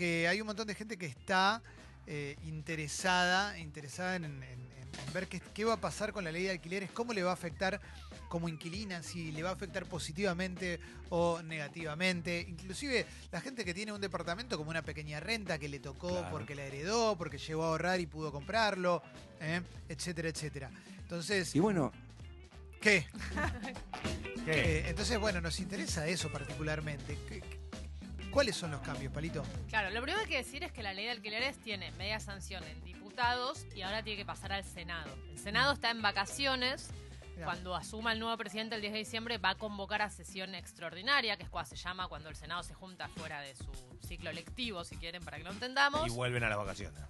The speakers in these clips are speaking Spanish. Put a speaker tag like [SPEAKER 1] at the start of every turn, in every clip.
[SPEAKER 1] porque hay un montón de gente que está eh, interesada, interesada en, en- en- en ver qué, qué va a pasar con la ley de alquileres, cómo le va a afectar como inquilina, si le va a afectar positivamente o negativamente. Inclusive la gente que tiene un departamento como una pequeña renta que le tocó
[SPEAKER 2] Claro.
[SPEAKER 1] porque la heredó, porque llegó a ahorrar y pudo comprarlo, ¿eh? etcétera, etcétera. Entonces,
[SPEAKER 2] Y bueno,
[SPEAKER 1] ¿qué?
[SPEAKER 3] ¿Qué?
[SPEAKER 1] Eh, entonces, bueno, nos interesa eso particularmente. ¿Qué- qué- ¿Cuáles son los cambios, Palito?
[SPEAKER 4] Claro, lo primero que hay que decir es que la ley de alquileres tiene media sanción en diputados y ahora tiene que pasar al Senado. El Senado está en vacaciones.
[SPEAKER 1] Mirá.
[SPEAKER 4] Cuando asuma el nuevo presidente el 10 de diciembre va a convocar a sesión extraordinaria, que es cuando se llama cuando el Senado se junta fuera de su ciclo lectivo, si quieren, para que lo entendamos.
[SPEAKER 3] Y vuelven a las vacaciones.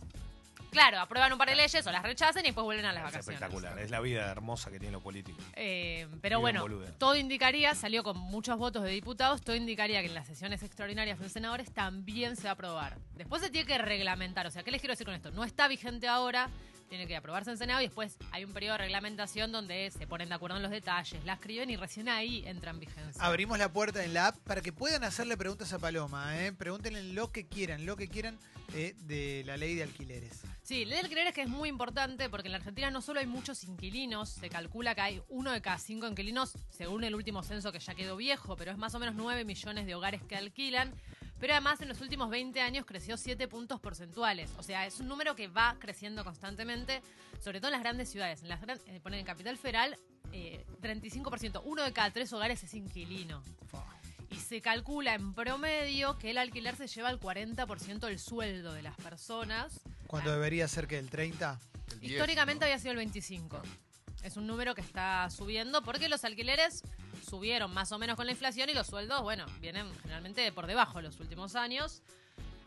[SPEAKER 4] Claro, aprueban un par de leyes o las rechazan y después vuelven a las
[SPEAKER 3] Es
[SPEAKER 4] vacaciones.
[SPEAKER 3] espectacular. Es la vida hermosa que tienen los políticos.
[SPEAKER 4] Eh, pero
[SPEAKER 3] Viven
[SPEAKER 4] bueno,
[SPEAKER 3] boluda.
[SPEAKER 4] todo indicaría, salió con muchos votos de diputados, todo indicaría que en las sesiones extraordinarias de senadores también se va a aprobar. Después se tiene que reglamentar, o sea, ¿qué les quiero decir con esto? No está vigente ahora, tiene que aprobarse en Senado y después hay un periodo de reglamentación donde se ponen de acuerdo en los detalles, la escriben y recién ahí entra en vigencia.
[SPEAKER 1] Abrimos la puerta en la app para que puedan hacerle preguntas a Paloma. ¿eh? Pregúntenle lo que quieran, lo que quieran eh, de la ley de alquileres.
[SPEAKER 4] Sí, ley de alquileres que es muy importante porque en la Argentina no solo hay muchos inquilinos, se calcula que hay uno de cada cinco inquilinos, según el último censo que ya quedó viejo, pero es más o menos 9 millones de hogares que alquilan. Pero además en los últimos 20 años creció 7 puntos porcentuales. O sea, es un número que va creciendo constantemente, sobre todo en las grandes ciudades. En las gran- eh, ponen en Capital Federal, eh, 35%, uno de cada tres hogares es inquilino. Y se calcula en promedio que el alquiler se lleva el 40% del sueldo de las personas.
[SPEAKER 1] Cuando debería ser que el 30.
[SPEAKER 5] El 10,
[SPEAKER 4] Históricamente
[SPEAKER 5] ¿no?
[SPEAKER 4] había sido el 25. Es un número que está subiendo porque los alquileres subieron más o menos con la inflación y los sueldos, bueno, vienen generalmente por debajo en los últimos años.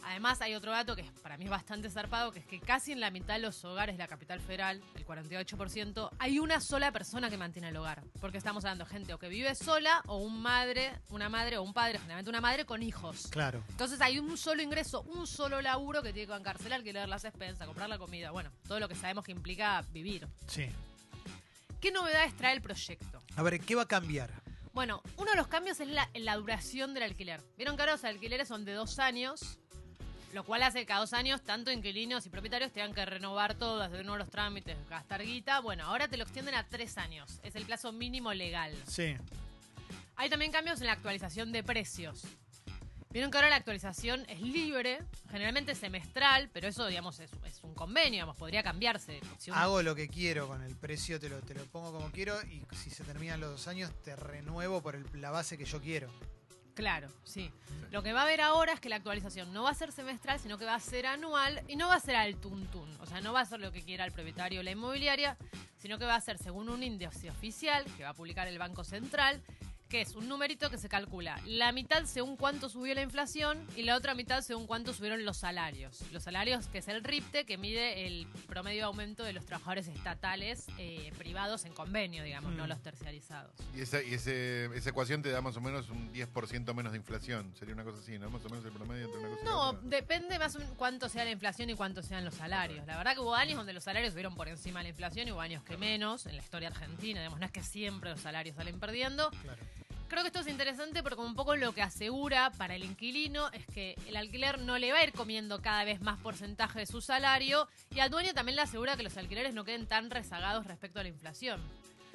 [SPEAKER 4] Además, hay otro dato que para mí es bastante zarpado, que es que casi en la mitad de los hogares de la capital federal, el 48%, hay una sola persona que mantiene el hogar. Porque estamos hablando de gente o que vive sola o un madre, una madre o un padre, generalmente una madre con hijos.
[SPEAKER 1] Claro.
[SPEAKER 4] Entonces hay un solo ingreso, un solo laburo que tiene que bancarse el alquiler, las expensas, comprar la comida, bueno, todo lo que sabemos que implica vivir.
[SPEAKER 1] Sí.
[SPEAKER 4] ¿Qué novedades trae el proyecto?
[SPEAKER 1] A ver, ¿qué va a cambiar?
[SPEAKER 4] Bueno, uno de los cambios es la, la duración del alquiler. Vieron que ahora los alquileres son de dos años, lo cual hace que cada dos años tanto inquilinos y propietarios tengan que renovar todo, hacer de nuevo los trámites, gastar guita. Bueno, ahora te lo extienden a tres años. Es el plazo mínimo legal.
[SPEAKER 1] Sí.
[SPEAKER 4] Hay también cambios en la actualización de precios. Vieron que ahora la actualización es libre, generalmente semestral, pero eso, digamos, es, es un convenio, digamos, podría cambiarse. Si
[SPEAKER 1] Hago lo que quiero con el precio, te lo, te lo pongo como quiero y si se terminan los dos años te renuevo por el- la base que yo quiero.
[SPEAKER 4] Claro, sí. Lo que va a haber ahora es que la actualización no va a ser semestral, sino que va a ser anual y no va a ser al tuntún. O sea, no va a ser lo que quiera el propietario o la inmobiliaria, sino que va a ser según un índice oficial que va a publicar el Banco Central, que es un numerito que se calcula la mitad según cuánto subió la inflación y la otra mitad según cuánto subieron los salarios. Los salarios, que es el RIPTE, que mide el promedio de aumento de los trabajadores estatales eh, privados en convenio, digamos,
[SPEAKER 1] Mm.
[SPEAKER 4] no los terciarizados.
[SPEAKER 5] Y, esa, y ese, esa ecuación te da más o menos un 10% menos de inflación. Sería una cosa así, ¿no? Más o menos el promedio entre una cosa y
[SPEAKER 4] No,
[SPEAKER 5] otra.
[SPEAKER 4] depende más o menos cuánto sea la inflación y cuánto sean los salarios. La verdad que hubo años donde los salarios subieron por encima de la inflación y hubo años que menos en la historia argentina. Digamos, no es que siempre los salarios salen perdiendo.
[SPEAKER 1] Claro.
[SPEAKER 4] Creo que esto es interesante porque un poco lo que asegura para el inquilino es que el alquiler no le va a ir comiendo cada vez más porcentaje de su salario y al dueño también le asegura que los alquileres no queden tan rezagados respecto a la inflación.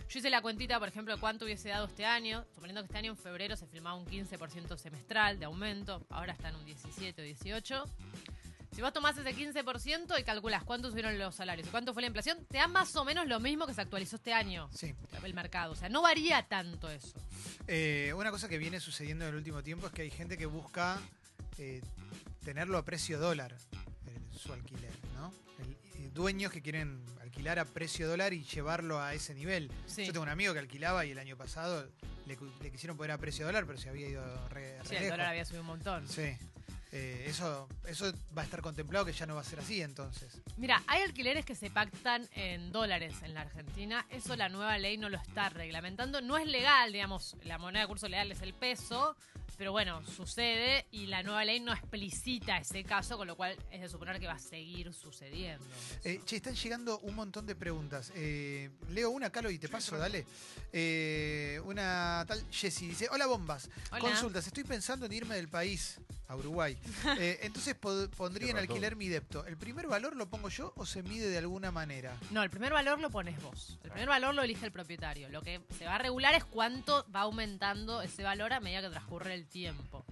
[SPEAKER 4] Yo hice la cuentita, por ejemplo, de cuánto hubiese dado este año, suponiendo que este año en febrero se firmaba un 15% semestral de aumento, ahora está en un 17 o 18. Si vos tomás ese 15% y calculás cuánto subieron los salarios y cuánto fue la inflación, te da más o menos lo mismo que se actualizó este año
[SPEAKER 1] Sí.
[SPEAKER 4] el mercado. O sea, no varía tanto eso.
[SPEAKER 1] Eh, una cosa que viene sucediendo en el último tiempo es que hay gente que busca eh, tenerlo a precio dólar, su alquiler, ¿no? El- eh, dueños que quieren alquilar a precio dólar y llevarlo a ese nivel.
[SPEAKER 4] Sí.
[SPEAKER 1] Yo tengo un amigo que alquilaba y el año pasado le, quisieron poner a precio dólar, pero se había ido re, re
[SPEAKER 4] Sí, el
[SPEAKER 1] lejos.
[SPEAKER 4] dólar había subido un montón.
[SPEAKER 1] Sí. Eh, eso, eso va a estar contemplado que ya no va a ser así entonces.
[SPEAKER 4] Mira, hay alquileres que se pactan en dólares en la Argentina. Eso la nueva ley no lo está reglamentando. No es legal, digamos, la moneda de curso legal es el peso, pero bueno, sucede y la nueva ley no explicita ese caso, con lo cual es de suponer que va a seguir sucediendo.
[SPEAKER 1] Eh, che, están llegando un montón de preguntas. Eh, leo una, Calo, y te paso, dale. Eh, una tal Jessie dice, hola bombas.
[SPEAKER 4] Hola.
[SPEAKER 1] Consultas, estoy pensando en irme del país. A Uruguay. Eh, entonces pondría en alquiler mi depto. ¿El primer valor lo pongo yo o se mide de alguna manera?
[SPEAKER 4] No, el primer valor lo pones vos. El primer valor lo elige el propietario. Lo que se va a regular es cuánto va aumentando ese valor a medida que transcurre el tiempo.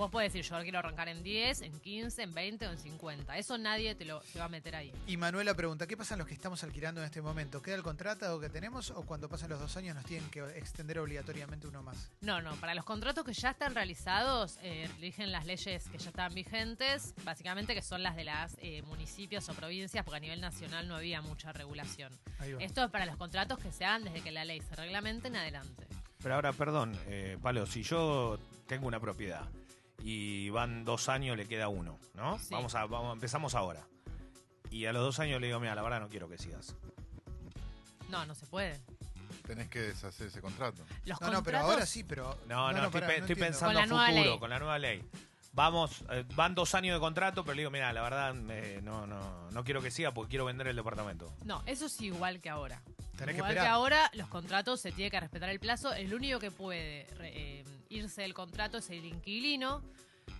[SPEAKER 4] Vos podés decir, yo quiero arrancar en 10, en 15, en 20 o en 50. Eso nadie te lo te va a meter ahí.
[SPEAKER 1] Y Manuela pregunta, ¿qué pasa en los que estamos alquilando en este momento? ¿Queda el contrato que tenemos o cuando pasan los dos años nos tienen que extender obligatoriamente uno más?
[SPEAKER 4] No, no, para los contratos que ya están realizados, eh, rigen las leyes que ya están vigentes, básicamente que son las de las eh, municipios o provincias, porque a nivel nacional no había mucha regulación.
[SPEAKER 1] Ahí va.
[SPEAKER 4] Esto es para los contratos que se hagan desde que la ley se reglamente en adelante.
[SPEAKER 3] Pero ahora, perdón, eh, Palo, si yo tengo una propiedad y van dos años, le queda uno, ¿no?
[SPEAKER 4] Sí.
[SPEAKER 3] Vamos a, vamos, empezamos ahora. Y a los dos años le digo, mira, la verdad no quiero que sigas.
[SPEAKER 4] No, no se puede.
[SPEAKER 5] Tenés que deshacer ese contrato.
[SPEAKER 4] Los
[SPEAKER 1] No, no, pero
[SPEAKER 4] contratos-
[SPEAKER 1] ahora sí, pero...
[SPEAKER 3] No, no, estoy, pensando
[SPEAKER 4] Con la
[SPEAKER 3] a
[SPEAKER 4] nueva
[SPEAKER 3] futuro,
[SPEAKER 4] ley.
[SPEAKER 3] con la nueva ley. Vamos, eh, van dos años de contrato, pero le digo, mira, la verdad eh, no, no, no quiero que siga porque quiero vender el departamento.
[SPEAKER 4] No, eso es igual que ahora.
[SPEAKER 1] Tenés
[SPEAKER 4] igual que,
[SPEAKER 1] esperar.
[SPEAKER 4] ahora, los contratos se tiene que respetar el plazo. El único que puede re- eh, irse del contrato es el inquilino.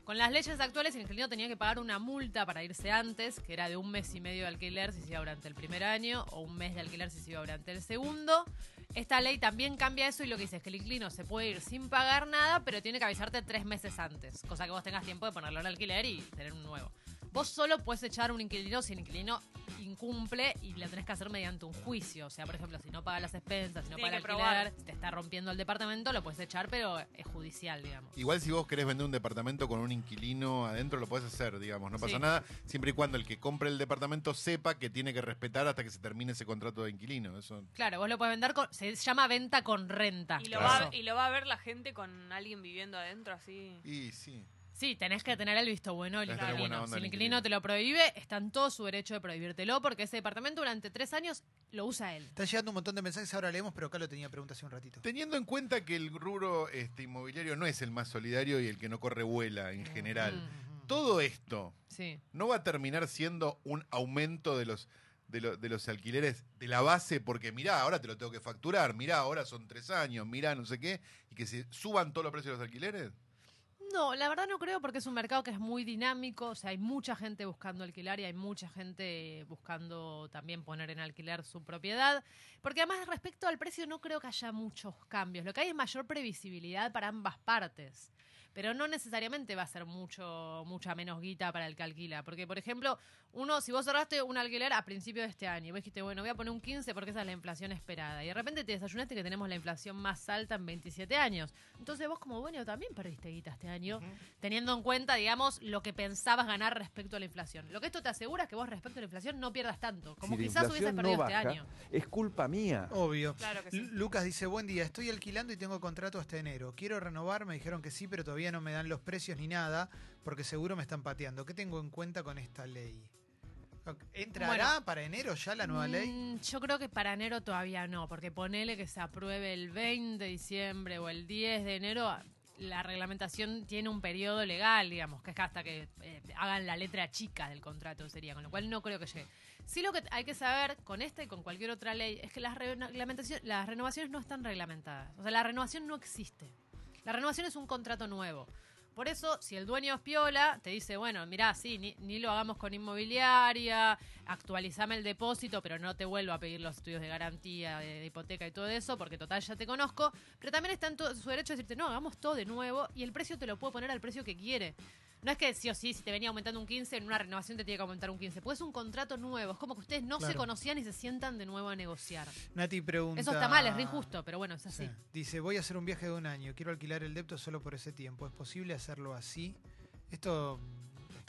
[SPEAKER 4] Con las leyes actuales, el inquilino tenía que pagar una multa para irse antes, que era de un mes y medio de alquiler si se iba durante el primer año, o un mes de alquiler si se iba durante el segundo. Esta ley también cambia eso y lo que dice es que el inquilino se puede ir sin pagar nada, pero tiene que avisarte tres meses antes, cosa que vos tengas tiempo de ponerlo en alquiler y tener un nuevo. Vos solo puedes echar un inquilino si el inquilino incumple y lo tenés que hacer mediante un juicio. O sea, por ejemplo, si no paga las expensas, si no
[SPEAKER 2] Tiene
[SPEAKER 4] paga el
[SPEAKER 2] que
[SPEAKER 4] alquiler, si te está rompiendo el departamento, lo puedes echar, pero es judicial, digamos.
[SPEAKER 5] Igual si vos querés vender un departamento con un inquilino adentro, lo podés hacer, digamos, no pasa
[SPEAKER 4] Sí.
[SPEAKER 5] nada, siempre y cuando el que compre el departamento sepa que tiene que respetar hasta que se termine ese contrato de inquilino. Eso
[SPEAKER 4] Claro, vos lo puedes vender con. Se llama venta con renta.
[SPEAKER 2] Y lo,
[SPEAKER 5] Claro.
[SPEAKER 2] va, y lo va a ver la gente con alguien viviendo adentro así.
[SPEAKER 5] Y sí.
[SPEAKER 4] Sí, tenés que tener el visto bueno del inquilino.
[SPEAKER 5] buena onda
[SPEAKER 4] Si el inquilino
[SPEAKER 5] inquilino.
[SPEAKER 4] te lo prohíbe, está en todo su derecho de prohibírtelo porque ese departamento durante tres años lo usa él.
[SPEAKER 1] Están llegando un montón de mensajes, ahora leemos, pero acá lo tenía pregunta hace un ratito.
[SPEAKER 5] Teniendo en cuenta que el rubro este, inmobiliario no es el más solidario y el que no corre vuela en general,
[SPEAKER 4] Mm,
[SPEAKER 5] todo esto
[SPEAKER 4] sí.
[SPEAKER 5] no va a terminar siendo un aumento de los de, lo- de los alquileres de la base porque mirá, ahora te lo tengo que facturar, mirá, ahora son tres años, mirá, no sé qué, y que se suban todos los precios de los alquileres.
[SPEAKER 4] No, la verdad no creo porque es un mercado que es muy dinámico, o sea, hay mucha gente buscando alquilar y hay mucha gente buscando también poner en alquiler su propiedad, porque además respecto al precio no creo que haya muchos cambios, lo que hay es mayor previsibilidad para ambas partes. Pero no necesariamente va a ser mucho, mucha menos guita para el que alquila. Porque, por ejemplo, uno, si vos cerraste un alquiler a principio de este año, y vos dijiste, bueno, voy a poner un 15 porque esa es la inflación esperada. Y de repente te desayunaste que tenemos la inflación más alta en 27 años. Entonces vos como dueño también perdiste guita este año, teniendo en cuenta, digamos, lo que pensabas ganar respecto a la inflación. Lo que esto te asegura es que vos respecto a la inflación no pierdas tanto, como
[SPEAKER 6] si
[SPEAKER 4] quizás hubieses perdido
[SPEAKER 6] no
[SPEAKER 4] este
[SPEAKER 6] baja,
[SPEAKER 4] año.
[SPEAKER 6] es culpa mía.
[SPEAKER 1] Obvio.
[SPEAKER 2] Claro que sí.
[SPEAKER 1] Lu- Lucas dice, buen día, estoy alquilando y tengo contrato hasta enero. Quiero renovar, me dijeron que sí, pero todavía no me dan los precios ni nada, porque seguro me están pateando. ¿Qué tengo en cuenta con esta ley? ¿Entrará para enero ya la nueva ley?
[SPEAKER 4] Mm, Yo creo que para enero todavía no, porque ponele que se apruebe el 20 de diciembre o el 10 de enero, la reglamentación tiene un periodo legal, digamos, que es hasta que eh, hagan la letra chica del contrato, sería, con lo cual no creo que llegue. Sí lo que hay que saber con esta y con cualquier otra ley es que las, las renovaciones no están reglamentadas. O sea, la renovación no existe. La renovación es un contrato nuevo. Por eso, si el dueño es piola, te dice, bueno, mirá, sí, ni, ni lo hagamos con inmobiliaria, actualizame el depósito, pero no te vuelvo a pedir los estudios de garantía, de, hipoteca y todo eso, porque total ya te conozco. Pero también está en todo su derecho de decirte, no, hagamos todo de nuevo y el precio te lo puede poner al precio que quiere. No es que sí o sí, si te venía aumentando un 15, en una renovación te tiene que aumentar un 15. Pues es un contrato nuevo. Es como que ustedes no se conocían y se sientan de nuevo a negociar.
[SPEAKER 1] Nati pregunta...
[SPEAKER 4] Eso está mal, es re injusto, pero bueno, es así.
[SPEAKER 1] Sí. Dice, voy a hacer un viaje de un año, quiero alquilar el depto solo por ese tiempo. ¿Es posible hacerlo así? Esto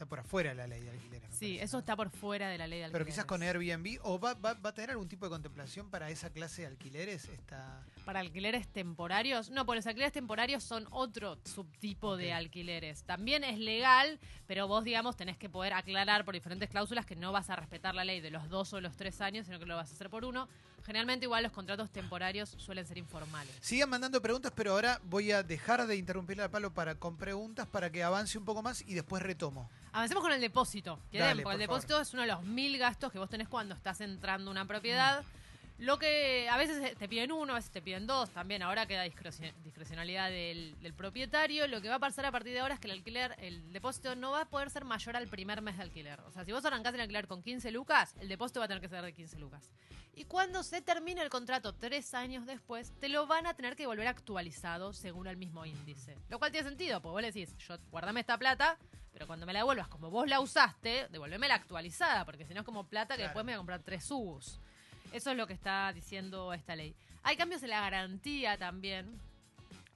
[SPEAKER 1] está por afuera de la ley de alquileres.
[SPEAKER 4] Sí,
[SPEAKER 1] parece,
[SPEAKER 4] eso
[SPEAKER 1] ¿no?
[SPEAKER 4] está por fuera de la ley de
[SPEAKER 1] Pero
[SPEAKER 4] alquileres.
[SPEAKER 1] quizás con Airbnb, o va, va- va a tener algún tipo de contemplación para esa clase de alquileres. Esta...
[SPEAKER 4] Para alquileres temporarios, no, porque los alquileres temporarios son otro subtipo de alquileres. También es legal, pero vos, digamos, tenés que poder aclarar por diferentes cláusulas que no vas a respetar la ley de los dos o los tres años, sino que lo vas a hacer por uno. Generalmente, igual, los contratos temporarios suelen ser informales.
[SPEAKER 1] Sigan mandando preguntas, pero ahora voy a dejar de interrumpirle al palo para, con preguntas para que avance un poco más y después retomo.
[SPEAKER 4] Avancemos con el depósito.
[SPEAKER 1] Dale,
[SPEAKER 4] den, porque el depósito es uno de los mil gastos que vos tenés cuando estás entrando a una propiedad. Lo que a veces te piden uno, a veces te piden dos, también ahora queda discrecio- discrecionalidad del, del propietario. Lo que va a pasar a partir de ahora es que el alquiler, el depósito no va a poder ser mayor al primer mes de alquiler. O sea, si vos arrancás el alquiler con 15 lucas, el depósito va a tener que ser de 15 lucas. Y cuando se termine el contrato tres años después, te lo van a tener que volver actualizado según el mismo índice. Lo cual tiene sentido, porque vos le decís, yo guardame esta plata, pero cuando me la devuelvas como vos la usaste, devolveme la actualizada, porque si no es como plata que
[SPEAKER 1] Claro.
[SPEAKER 4] después me voy a comprar tres subus. Eso es lo que está diciendo esta ley. Hay cambios en la garantía también,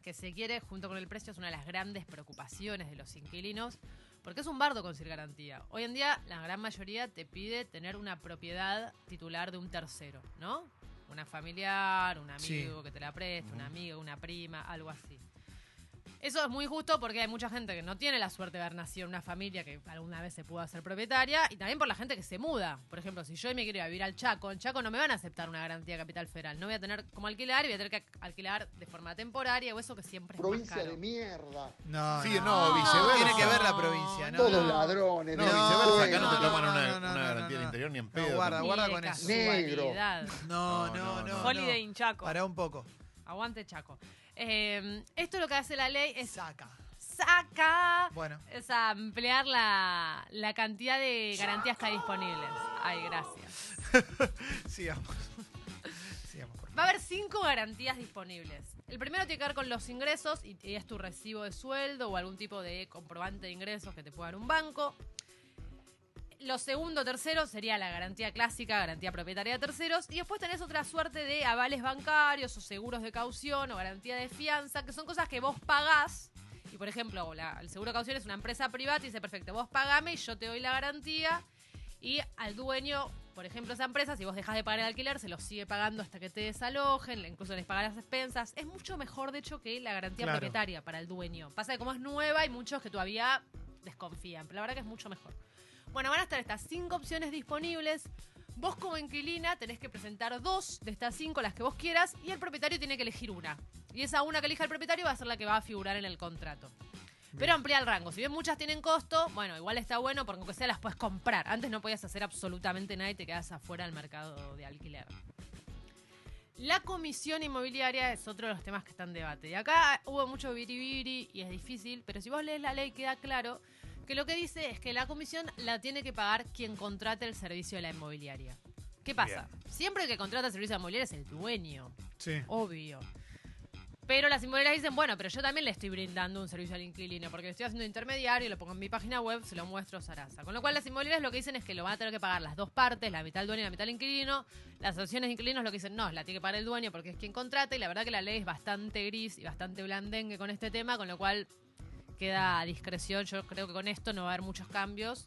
[SPEAKER 4] que se quiere, junto con el precio, es una de las grandes preocupaciones de los inquilinos, porque es un bardo conseguir garantía. Hoy en día, la gran mayoría te pide tener una propiedad titular de un tercero, ¿no? Una familiar, un amigo
[SPEAKER 1] Sí.
[SPEAKER 4] que te la preste, un amigo, una prima, algo así. Eso es muy justo porque hay mucha gente que no tiene la suerte de haber nacido en una familia que alguna vez se pudo hacer propietaria y también por la gente que se muda. Por ejemplo, si yo me quiero ir a vivir al Chaco, en Chaco no me van a aceptar una garantía de capital federal. No voy a tener como alquilar y voy a tener que alquilar de forma temporaria o eso que siempre es más
[SPEAKER 6] Provincia de mierda.
[SPEAKER 1] No,
[SPEAKER 5] Sí,
[SPEAKER 1] no.
[SPEAKER 5] no, viceversa.
[SPEAKER 1] Tiene que ver la provincia, ¿no?
[SPEAKER 6] Todos
[SPEAKER 1] no.
[SPEAKER 6] ladrones.
[SPEAKER 5] No,
[SPEAKER 6] de
[SPEAKER 5] viceversa, acá no, te
[SPEAKER 1] no,
[SPEAKER 5] toman
[SPEAKER 1] no,
[SPEAKER 5] una,
[SPEAKER 1] no, no,
[SPEAKER 5] una
[SPEAKER 1] no,
[SPEAKER 5] garantía
[SPEAKER 1] no.
[SPEAKER 5] del interior ni en
[SPEAKER 1] No,
[SPEAKER 5] pedo.
[SPEAKER 1] guarda, guarda con eso.
[SPEAKER 4] casualidad.
[SPEAKER 1] No,
[SPEAKER 5] No,
[SPEAKER 1] no,
[SPEAKER 5] no,
[SPEAKER 1] no.
[SPEAKER 2] Holiday
[SPEAKER 1] no.
[SPEAKER 2] in Chaco.
[SPEAKER 1] Pará un poco.
[SPEAKER 4] Aguante Chaco. Eh, esto lo que hace la ley es
[SPEAKER 1] Saca.
[SPEAKER 4] saca
[SPEAKER 1] Bueno,
[SPEAKER 4] es ampliar la, la cantidad de garantías que hay disponibles. Ay, gracias.
[SPEAKER 1] sigamos. sigamos, por favor.
[SPEAKER 4] Va a haber cinco garantías disponibles. El primero tiene que ver con los ingresos y, y es tu recibo de sueldo o algún tipo de comprobante de ingresos que te pueda dar un banco. Lo segundo, tercero sería la garantía clásica, garantía propietaria de terceros. Y después tenés otra suerte de avales bancarios o seguros de caución o garantía de fianza, que son cosas que vos pagás. Y por ejemplo, la- el seguro de caución es una empresa privada y dice, perfecto, vos pagame y yo te doy la garantía. Y al dueño, por ejemplo, esa empresa, si vos dejás de pagar el alquiler, se lo sigue pagando hasta que te desalojen, incluso les pagan las expensas. Es mucho mejor, de hecho, que la garantía
[SPEAKER 1] Claro.
[SPEAKER 4] propietaria para el dueño. Pasa que como es nueva, hay muchos que todavía desconfían, pero la verdad que es mucho mejor. Bueno, van a estar estas cinco opciones disponibles. Vos como inquilina tenés que presentar dos de estas cinco, las que vos quieras, y el propietario tiene que elegir una. Y esa una que elija el propietario va a ser la que va a figurar en el contrato. Pero amplía el rango. Si bien muchas tienen costo, bueno, igual está bueno porque aunque sea las puedes comprar. Antes no podías hacer absolutamente nada y te quedas afuera del mercado de alquiler. La comisión inmobiliaria es otro de los temas que está en debate. Y acá hubo mucho biribiri y es difícil, pero si vos lees la ley queda claro que lo que dice es que la comisión la tiene que pagar quien contrate el servicio de la inmobiliaria. ¿Qué pasa? Siempre que contrata el servicio de inmobiliaria es el dueño,
[SPEAKER 1] Sí.
[SPEAKER 4] obvio. Pero las inmobiliarias dicen, bueno, pero yo también le estoy brindando un servicio al inquilino, porque estoy haciendo intermediario, lo pongo en mi página web, se lo muestro a Sarasa. Con lo cual las inmobiliarias lo que dicen es que lo van a tener que pagar las dos partes, la mitad el dueño y la mitad el inquilino. Las asociaciones de inquilinos lo que dicen, no, la tiene que pagar el dueño porque es quien contrata, y la verdad que la ley es bastante gris y bastante blandengue con este tema, con lo cual queda a discreción. Yo creo que con esto no va a haber muchos cambios.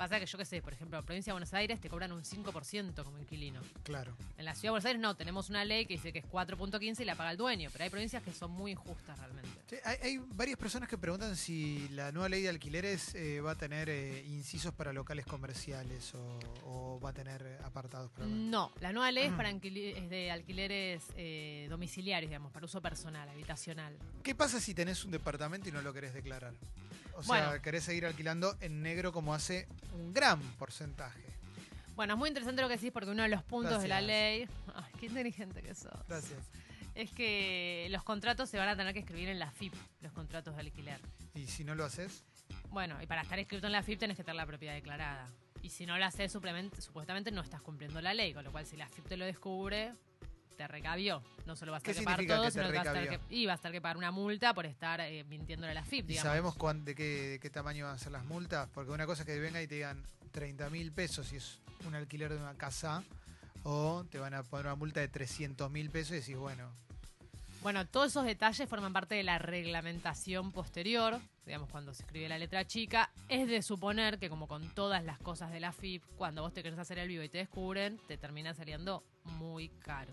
[SPEAKER 4] Pasa que yo qué sé, por ejemplo, en la provincia de Buenos Aires te cobran un 5% como inquilino.
[SPEAKER 1] Claro.
[SPEAKER 4] En la ciudad de Buenos Aires no, tenemos una ley que dice que es 4.15 y la paga el dueño, pero hay provincias que son muy injustas realmente.
[SPEAKER 1] Sí, hay, hay varias personas que preguntan si la nueva ley de alquileres eh, va a tener eh, incisos para locales comerciales o, o va a tener apartados para...
[SPEAKER 4] No, la nueva ley es para alquili- es de alquileres eh, domiciliarios, digamos, para uso personal, habitacional.
[SPEAKER 1] ¿Qué pasa si tenés un departamento y no lo querés declarar? O
[SPEAKER 4] Bueno.
[SPEAKER 1] sea, querés seguir alquilando en negro como hace un gran porcentaje.
[SPEAKER 4] Bueno, es muy interesante lo que decís porque uno de los puntos de la ley, ay, qué inteligente que sos,
[SPEAKER 1] Gracias.
[SPEAKER 4] es que los contratos se van a tener que escribir en la FIP, los contratos de alquiler.
[SPEAKER 1] ¿Y si no lo haces?
[SPEAKER 4] Bueno, y para estar escrito en la FIP tenés que tener la propiedad declarada. Y si no lo haces, supuestamente no estás cumpliendo la ley, con lo cual si la FIP te lo descubre, te recabió. No solo vas a
[SPEAKER 1] ¿Qué
[SPEAKER 4] tener que pagar
[SPEAKER 1] significa
[SPEAKER 4] todo,
[SPEAKER 1] que te
[SPEAKER 4] sino que vas a tener
[SPEAKER 1] recabió?
[SPEAKER 4] que, y vas a tener que pagar una multa por estar eh, mintiéndole a la FIP,
[SPEAKER 1] ¿Y
[SPEAKER 4] digamos.
[SPEAKER 1] sabemos cuán- de, qué, de qué tamaño van a ser las multas? Porque una cosa es que venga y te digan 30 mil pesos si es un alquiler de una casa, o te van a poner una multa de 300 mil pesos y decís, bueno,
[SPEAKER 4] Bueno, todos esos detalles forman parte de la reglamentación posterior, digamos, cuando se escribe la letra chica. Es de suponer que, como con todas las cosas de la FIP, cuando vos te querés hacer el vivo y te descubren, te termina saliendo muy caro.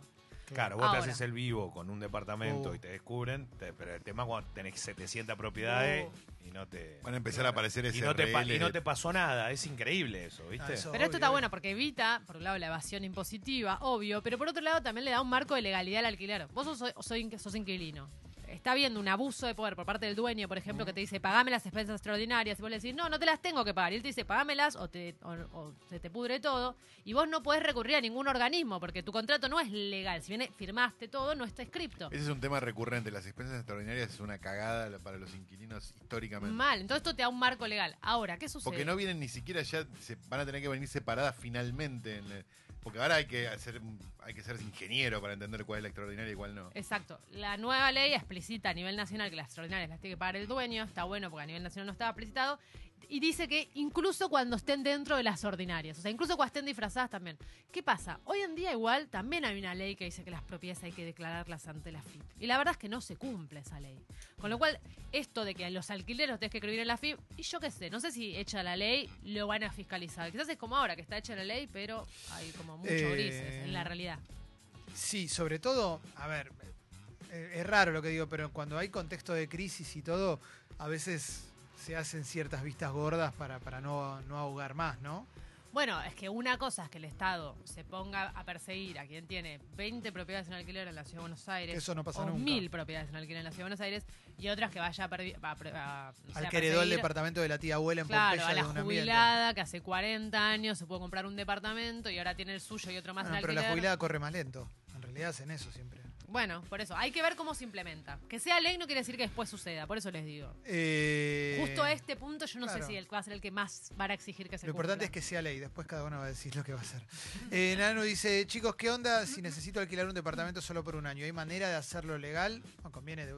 [SPEAKER 3] Claro, vos
[SPEAKER 4] Ahora.
[SPEAKER 3] te haces el vivo con un departamento
[SPEAKER 1] Uh.
[SPEAKER 3] y te descubren, te- pero el tema es cuando tenés 700 propiedades y no te...
[SPEAKER 5] Van a empezar a aparecer
[SPEAKER 3] y
[SPEAKER 5] ese
[SPEAKER 3] no, te y no te pasó nada, es increíble eso, ¿viste?
[SPEAKER 1] Ah, eso.
[SPEAKER 4] Pero esto está bueno porque evita, por un lado, la evasión impositiva, obvio, pero por otro lado también le da un marco de legalidad al alquiler. Vos sos, sos, sos inquilino. Está habiendo un abuso de poder por parte del dueño, por ejemplo, que te dice, pagame las expensas extraordinarias, y vos le decís, no, no te las tengo que pagar. Y él te dice, pagámelas o, te, o, o se te pudre todo. Y vos no podés recurrir a ningún organismo porque tu contrato no es legal. Si bien firmaste todo, no está escrito.
[SPEAKER 5] Ese es un tema recurrente. Las expensas extraordinarias es una cagada para los inquilinos históricamente.
[SPEAKER 4] Mal, entonces esto te da un marco legal. Ahora, ¿qué sucede?
[SPEAKER 5] Porque no vienen ni siquiera ya, se van a tener que venir separadas finalmente. en porque ahora hay que hacer, hay que ser ingeniero para entender cuál es la extraordinaria y cuál no.
[SPEAKER 4] Exacto. La nueva ley explicita a nivel nacional que las extraordinarias las tiene que pagar el dueño. Está bueno porque a nivel nacional no estaba explicitado. Y dice que incluso cuando estén dentro de las ordinarias, o sea, incluso cuando estén disfrazadas también. ¿Qué pasa? Hoy en día igual también hay una ley que dice que las propiedades hay que declararlas ante la FIP. Y la verdad es que no se cumple esa ley. Con lo cual, esto de que los alquileres tenés que escribir en la FIP, y yo qué sé, no sé si hecha la ley lo van a fiscalizar. Quizás es como ahora que está hecha la ley, pero hay como muchos
[SPEAKER 1] Eh,
[SPEAKER 4] grises en la realidad.
[SPEAKER 1] Sí, sobre todo, a ver, es raro lo que digo, pero cuando hay contexto de crisis y todo, a veces se hacen ciertas vistas gordas para, para no, no ahogar más, ¿no?
[SPEAKER 4] Bueno, es que una cosa es que el Estado se ponga a perseguir a quien tiene 20 propiedades en alquiler en la Ciudad de Buenos Aires.
[SPEAKER 1] Que eso no pasa
[SPEAKER 4] o
[SPEAKER 1] nunca.
[SPEAKER 4] mil propiedades en alquiler en la Ciudad de Buenos Aires y otras que vaya a, a a, no
[SPEAKER 1] Al que heredó el departamento de la tía abuela en
[SPEAKER 4] Claro,
[SPEAKER 1] Pompeya
[SPEAKER 4] a la
[SPEAKER 1] de un ambiente.
[SPEAKER 4] jubilada que hace 40 años se pudo comprar un departamento y ahora tiene el suyo y otro más
[SPEAKER 1] Ah,
[SPEAKER 4] en
[SPEAKER 1] pero
[SPEAKER 4] alquiler.
[SPEAKER 1] la jubilada corre más lento. En realidad hacen eso siempre.
[SPEAKER 4] Bueno, por eso, hay que ver cómo se implementa. Que sea ley no quiere decir que después suceda, por eso les digo.
[SPEAKER 1] Eh,
[SPEAKER 4] Justo a este punto yo no
[SPEAKER 1] claro.
[SPEAKER 4] sé si el va a ser el que más van a exigir que se
[SPEAKER 1] Lo importante es que sea ley, después cada uno va a decir lo que va a hacer. Eh, Nano dice, chicos, ¿qué onda si necesito alquilar un departamento solo por un año? ¿Hay manera de hacerlo legal? No, conviene, de,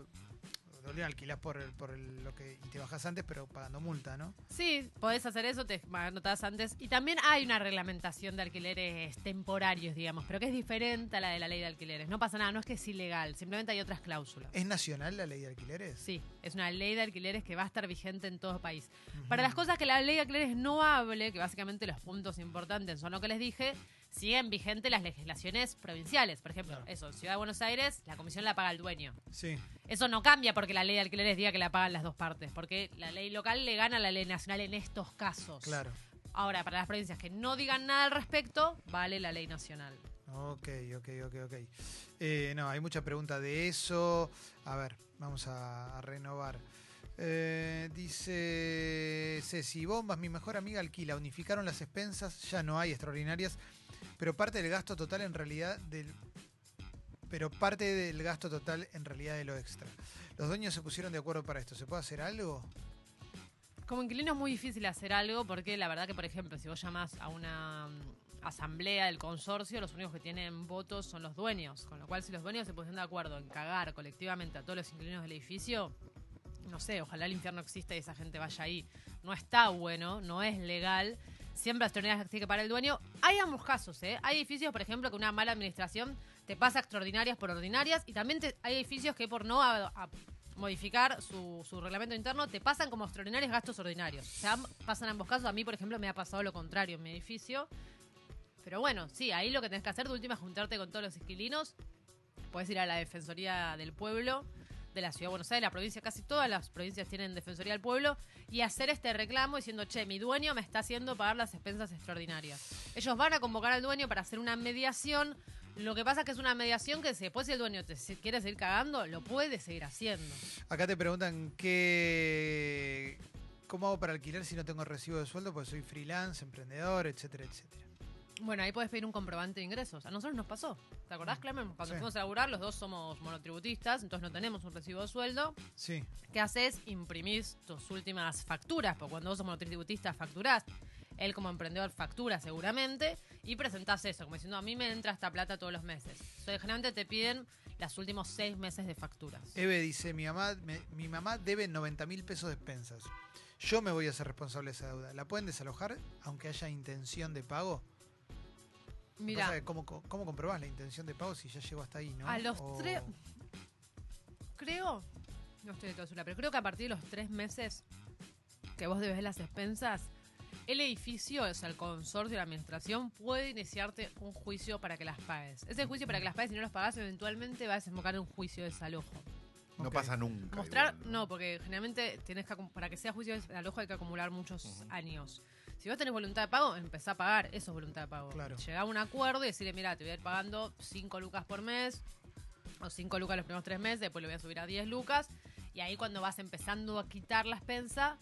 [SPEAKER 1] alquilás por, el- por el- lo que y te bajás antes, pero pagando multa, ¿no?
[SPEAKER 4] Sí, podés hacer eso, te anotas antes. Y también hay una reglamentación de alquileres temporarios, digamos, pero que es diferente a la de la ley de alquileres. No pasa nada, no es que es ilegal, simplemente hay otras cláusulas.
[SPEAKER 1] ¿Es nacional la ley de alquileres?
[SPEAKER 4] Sí, es una ley de alquileres que va a estar vigente en todo el país. Para las cosas que la ley de alquileres no hable, que básicamente los puntos importantes son lo que les dije, siguen vigentes las legislaciones provinciales. Por ejemplo,
[SPEAKER 1] Claro.
[SPEAKER 4] eso, Ciudad de Buenos Aires, la comisión la paga el dueño.
[SPEAKER 1] Sí.
[SPEAKER 4] Eso no cambia porque la ley de alquileres diga que la pagan las dos partes, porque la ley local le gana a la ley nacional en estos casos.
[SPEAKER 1] Claro.
[SPEAKER 4] Ahora, para las provincias que no digan nada al respecto, vale la ley nacional.
[SPEAKER 1] Ok, ok, ok, ok. Eh, no, hay mucha pregunta de eso. A ver, vamos a, a renovar. Eh, dice Ceci, Bombas, mi mejor amiga alquila, unificaron las expensas, ya no hay extraordinarias, pero parte del gasto total en realidad del... Pero parte del gasto total en realidad de lo extra. Los dueños se pusieron de acuerdo para esto. ¿Se puede hacer algo?
[SPEAKER 4] Como inquilino es muy difícil hacer algo porque la verdad que, por ejemplo, si vos llamás a una mm, asamblea del consorcio, los únicos que tienen votos son los dueños. Con lo cual, si los dueños se pusieron de acuerdo en cagar colectivamente a todos los inquilinos del edificio, no sé, ojalá el infierno exista y esa gente vaya ahí. No está bueno, no es legal. Siempre las las tiene que pagar el dueño. Hay ambos casos, ¿eh? Hay edificios, por ejemplo, que una mala administración te pasa extraordinarias por ordinarias y también te- hay edificios que por no modificar su, su reglamento interno te pasan como extraordinarios gastos ordinarios. O sea, pasan ambos casos. A mí, por ejemplo, me ha pasado lo contrario en mi edificio. Pero bueno, sí, ahí lo que tenés que hacer de última es juntarte con todos los inquilinos. Puedes ir a la Defensoría del Pueblo de la Ciudad de Buenos Aires, la provincia, casi todas las provincias tienen Defensoría del Pueblo, y hacer este reclamo diciendo, che, mi dueño me está haciendo pagar las expensas extraordinarias. Ellos van a convocar al dueño para hacer una mediación. Lo que pasa es que es una mediación que después si el dueño te quiere seguir cagando, lo puede seguir haciendo.
[SPEAKER 1] Acá te preguntan qué, cómo hago para alquilar si no tengo recibo de sueldo, porque soy freelance, emprendedor, etcétera, etcétera.
[SPEAKER 4] Bueno, ahí puedes pedir un comprobante de ingresos. A nosotros nos pasó. ¿Te acordás, Clemen? Cuando fuimos a laburar, los dos somos monotributistas, entonces no tenemos un recibo de sueldo.
[SPEAKER 1] Sí.
[SPEAKER 4] ¿Qué haces? Imprimís tus últimas facturas, porque cuando vos sos monotributista facturás. Él como emprendedor factura seguramente y presentás eso, como diciendo, a mí me entra esta plata todos los meses. Entonces, generalmente te piden los últimos seis meses de facturas.
[SPEAKER 1] Eve dice, mi mamá, me- mi mamá debe 90 mil pesos de expensas. Yo me voy a ser responsable de esa deuda. ¿La pueden desalojar aunque haya intención de pago?
[SPEAKER 4] Mira,
[SPEAKER 1] ¿Cómo, cómo comprobás la intención de pago si ya llegó hasta ahí, no?
[SPEAKER 4] a los
[SPEAKER 1] O-
[SPEAKER 4] tres... Creo, no estoy de todo segura, pero creo que a partir de los tres meses que vos debes las expensas, el edificio, o sea, el consorcio, la administración, puede iniciarte un juicio para que las pagues. Ese juicio para que las pagues, si no las pagas, eventualmente va a desembocar en un juicio de desalojo.
[SPEAKER 5] No pasa nunca.
[SPEAKER 4] Mostrar,
[SPEAKER 5] igual,
[SPEAKER 4] no, porque generalmente tienes que, para que sea juicio de desalojo hay que acumular muchos años. Si vos tenés voluntad de pago, empezá a pagar, eso es voluntad de pago.
[SPEAKER 1] Claro.
[SPEAKER 4] Llegar a un acuerdo y decirle, mira, te voy a ir pagando 5 lucas por mes, o 5 lucas los primeros tres meses, después lo voy a subir a 10 lucas. Y ahí cuando vas empezando a quitar la expensa,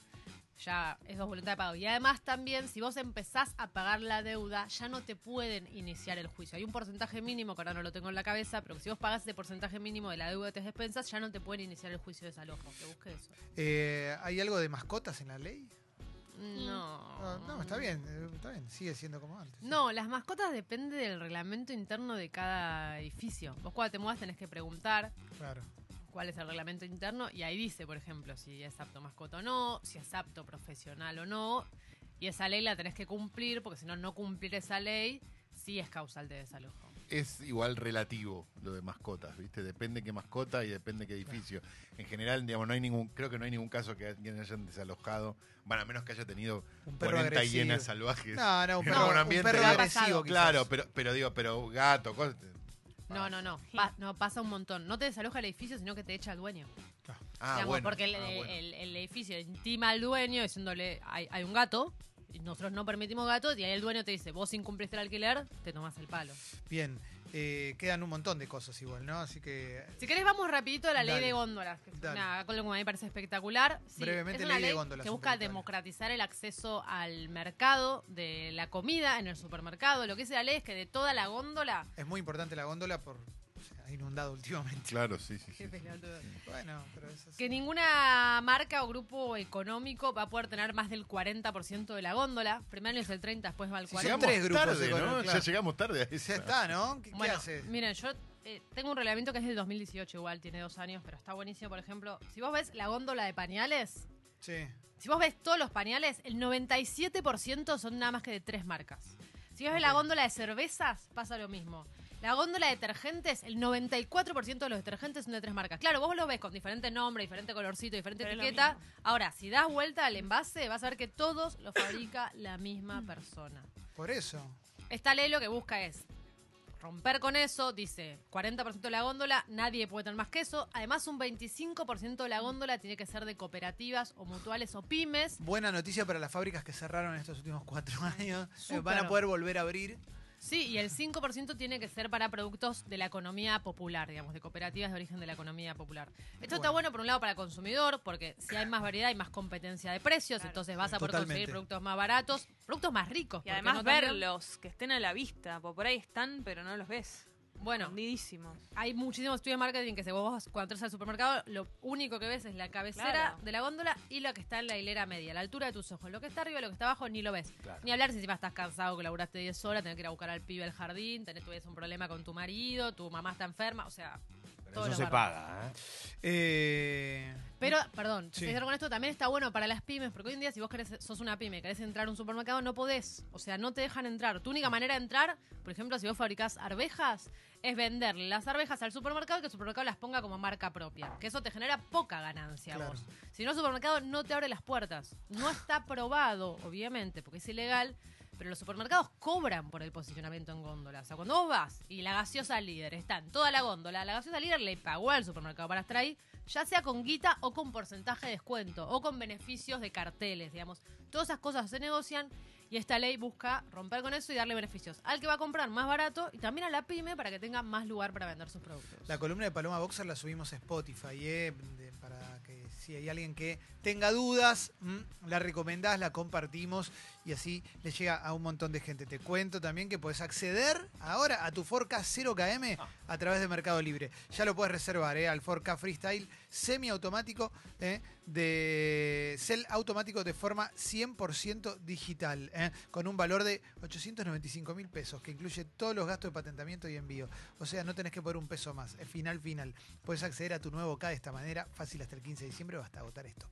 [SPEAKER 4] ya eso es voluntad de pago. Y además también, si vos empezás a pagar la deuda, ya no te pueden iniciar el juicio. Hay un porcentaje mínimo, que ahora no lo tengo en la cabeza, pero que si vos pagás ese porcentaje mínimo de la deuda de tus expensas, ya no te pueden iniciar el juicio de desalojo. Que busque eso.
[SPEAKER 1] Eh, ¿Hay algo de mascotas en la ley?
[SPEAKER 4] No.
[SPEAKER 1] No, no, está bien, está bien, sigue siendo como antes.
[SPEAKER 4] No, las mascotas depende del reglamento interno de cada edificio. Vos cuando te mudas tenés que preguntar
[SPEAKER 1] Claro.
[SPEAKER 4] cuál es el reglamento interno y ahí dice, por ejemplo, si es apto mascota o no, si es apto profesional o no. Y esa ley la tenés que cumplir porque si no, no cumplir esa ley sí es causal de desalojo.
[SPEAKER 5] Es igual relativo lo de mascotas, ¿viste? Depende qué mascota y depende qué edificio. En general, digamos, no hay ningún, creo que no hay ningún caso que alguien hayan desalojado, bueno, a menos que haya tenido
[SPEAKER 1] Un perro
[SPEAKER 5] 40
[SPEAKER 1] agresivo.
[SPEAKER 5] hienas salvajes.
[SPEAKER 1] No, no, un perro,
[SPEAKER 5] un
[SPEAKER 1] un
[SPEAKER 5] ambiente
[SPEAKER 1] perro
[SPEAKER 5] de-
[SPEAKER 1] agresivo. quizás.
[SPEAKER 5] Claro, pero, pero digo, pero gato, cosas.
[SPEAKER 4] No, no, no. Pa- no, pasa un montón. No te desaloja el edificio, sino que te echa al dueño.
[SPEAKER 5] Ah,
[SPEAKER 4] Digamos,
[SPEAKER 5] bueno.
[SPEAKER 4] porque el,
[SPEAKER 5] Ah, bueno.
[SPEAKER 4] el- el edificio intima al dueño diciéndole, hay, hay un gato, y nosotros no permitimos gatos, y ahí el dueño te dice, vos incumpliste el alquiler, te tomás el palo.
[SPEAKER 1] Bien, eh, quedan un montón de cosas igual, ¿no? Así que
[SPEAKER 4] Si querés, vamos rapidito a la ley de góndolas. Que es
[SPEAKER 1] Dale.
[SPEAKER 4] una que a mí me parece espectacular. Sí,
[SPEAKER 1] Brevemente,
[SPEAKER 4] es una
[SPEAKER 1] ley de
[SPEAKER 4] ley
[SPEAKER 1] góndolas,
[SPEAKER 4] que busca democratizar el acceso al mercado de la comida en el supermercado. Lo que dice la ley es que de toda la góndola...
[SPEAKER 1] es muy importante la góndola por ha inundado últimamente.
[SPEAKER 5] Claro, sí, sí.
[SPEAKER 1] Bueno, pero.
[SPEAKER 4] Que ninguna marca o grupo económico va a poder tener más del 40% de la góndola. Primero es el 30, después va al
[SPEAKER 1] Si
[SPEAKER 4] 40.
[SPEAKER 1] son
[SPEAKER 5] Llegamos
[SPEAKER 1] tres grupos
[SPEAKER 5] tarde. Ya llegamos tarde a.
[SPEAKER 1] Ya está, ¿no? ¿Qué, qué
[SPEAKER 4] Bueno,
[SPEAKER 1] haces?
[SPEAKER 4] miren, yo eh, tengo un reglamento que es del 2018 igual, tiene dos años, pero está buenísimo. Por ejemplo, si vos ves la góndola de pañales,
[SPEAKER 1] Sí.
[SPEAKER 4] si vos ves todos los pañales, el 97% son nada más que de tres marcas. Si vos ves la góndola de cervezas, pasa lo mismo. La góndola de detergentes, el 94% de los detergentes son de tres marcas. Claro, vos lo ves con diferente nombre, diferente colorcito, diferente
[SPEAKER 2] Pero
[SPEAKER 4] etiqueta. Ahora, si das vuelta al envase, vas a ver que todos los fabrica la misma persona.
[SPEAKER 1] Por eso.
[SPEAKER 4] Esta ley lo que busca es romper con eso, dice 40% de la góndola, nadie puede tener más que eso. Además, un 25% de la góndola tiene que ser de cooperativas o mutuales o pymes.
[SPEAKER 1] Buena noticia para las fábricas que cerraron estos últimos cuatro años. Eh,
[SPEAKER 4] Súper.
[SPEAKER 1] Van a poder volver a abrir.
[SPEAKER 4] Sí, y el 5% tiene que ser para productos de la economía popular, digamos, de cooperativas de origen de la economía popular. Esto está
[SPEAKER 1] Bueno.
[SPEAKER 4] por un lado para el consumidor, porque si hay más variedad hay más competencia de precios,
[SPEAKER 2] Claro.
[SPEAKER 4] entonces vas a poder
[SPEAKER 1] Totalmente.
[SPEAKER 4] conseguir productos más baratos, productos más ricos.
[SPEAKER 2] Y
[SPEAKER 4] ¿por qué
[SPEAKER 2] además
[SPEAKER 4] no también?
[SPEAKER 2] verlos, que estén a la vista, porque por ahí están, pero no los ves.
[SPEAKER 4] Bueno,
[SPEAKER 2] Escondidísimos.
[SPEAKER 4] hay muchísimos estudios de marketing que se vos cuando entras al supermercado, lo único que ves es la cabecera
[SPEAKER 2] Claro.
[SPEAKER 4] de la góndola y la que está en la hilera media, la altura de tus ojos. Lo que está arriba y lo que está abajo ni lo ves.
[SPEAKER 3] Claro.
[SPEAKER 4] Ni hablar si encima estás cansado, que laburaste 10 horas, tenés que ir a buscar al pibe al jardín, tenés tuvieras un problema con tu marido, tu mamá está enferma, o sea,
[SPEAKER 3] Pero
[SPEAKER 4] todo
[SPEAKER 3] eso
[SPEAKER 4] lo
[SPEAKER 3] se
[SPEAKER 4] bárbaro.
[SPEAKER 3] paga, ¿eh?
[SPEAKER 1] Eh,
[SPEAKER 4] Pero, perdón,
[SPEAKER 1] Sí.
[SPEAKER 4] con esto, también está bueno para las pymes, porque hoy en día si vos querés, sos una pyme, querés entrar a un supermercado, no podés. O sea, no te dejan entrar. Tu única manera de entrar, por ejemplo, si vos fabricás arvejas, es venderle las arvejas al supermercado y que el supermercado las ponga como marca propia. Que eso te genera poca ganancia
[SPEAKER 1] Claro.
[SPEAKER 4] vos. Si no, el supermercado no te abre las puertas. No está probado, obviamente, porque es ilegal. Pero los supermercados cobran por el posicionamiento en góndola. O sea, cuando vos vas y la gaseosa líder está en toda la góndola, la gaseosa líder le pagó al supermercado para estar ahí, ya sea con guita o con porcentaje de descuento o con beneficios de carteles, digamos. Todas esas cosas se negocian y esta ley busca romper con eso y darle beneficios al que va a comprar más barato y también a la pyme para que tenga más lugar para vender sus productos.
[SPEAKER 1] La columna de Paloma Boxer la subimos a Spotify, eh, para que si hay alguien que tenga dudas, mm, la recomendás, la compartimos y así le llega a un montón de gente. Te cuento también que puedes acceder ahora a tu Ford K 0KM a través de Mercado Libre. Ya lo puedes reservar eh, al Ford K Freestyle semiautomático eh, de cel automático de forma 100% digital, eh, con un valor de 895 mil pesos, que incluye todos los gastos de patentamiento y envío. O sea, no tenés que poner un peso más. Es final, final. Puedes acceder a tu nuevo K de esta manera, fácil hasta el 15 de diciembre hasta agotar stock.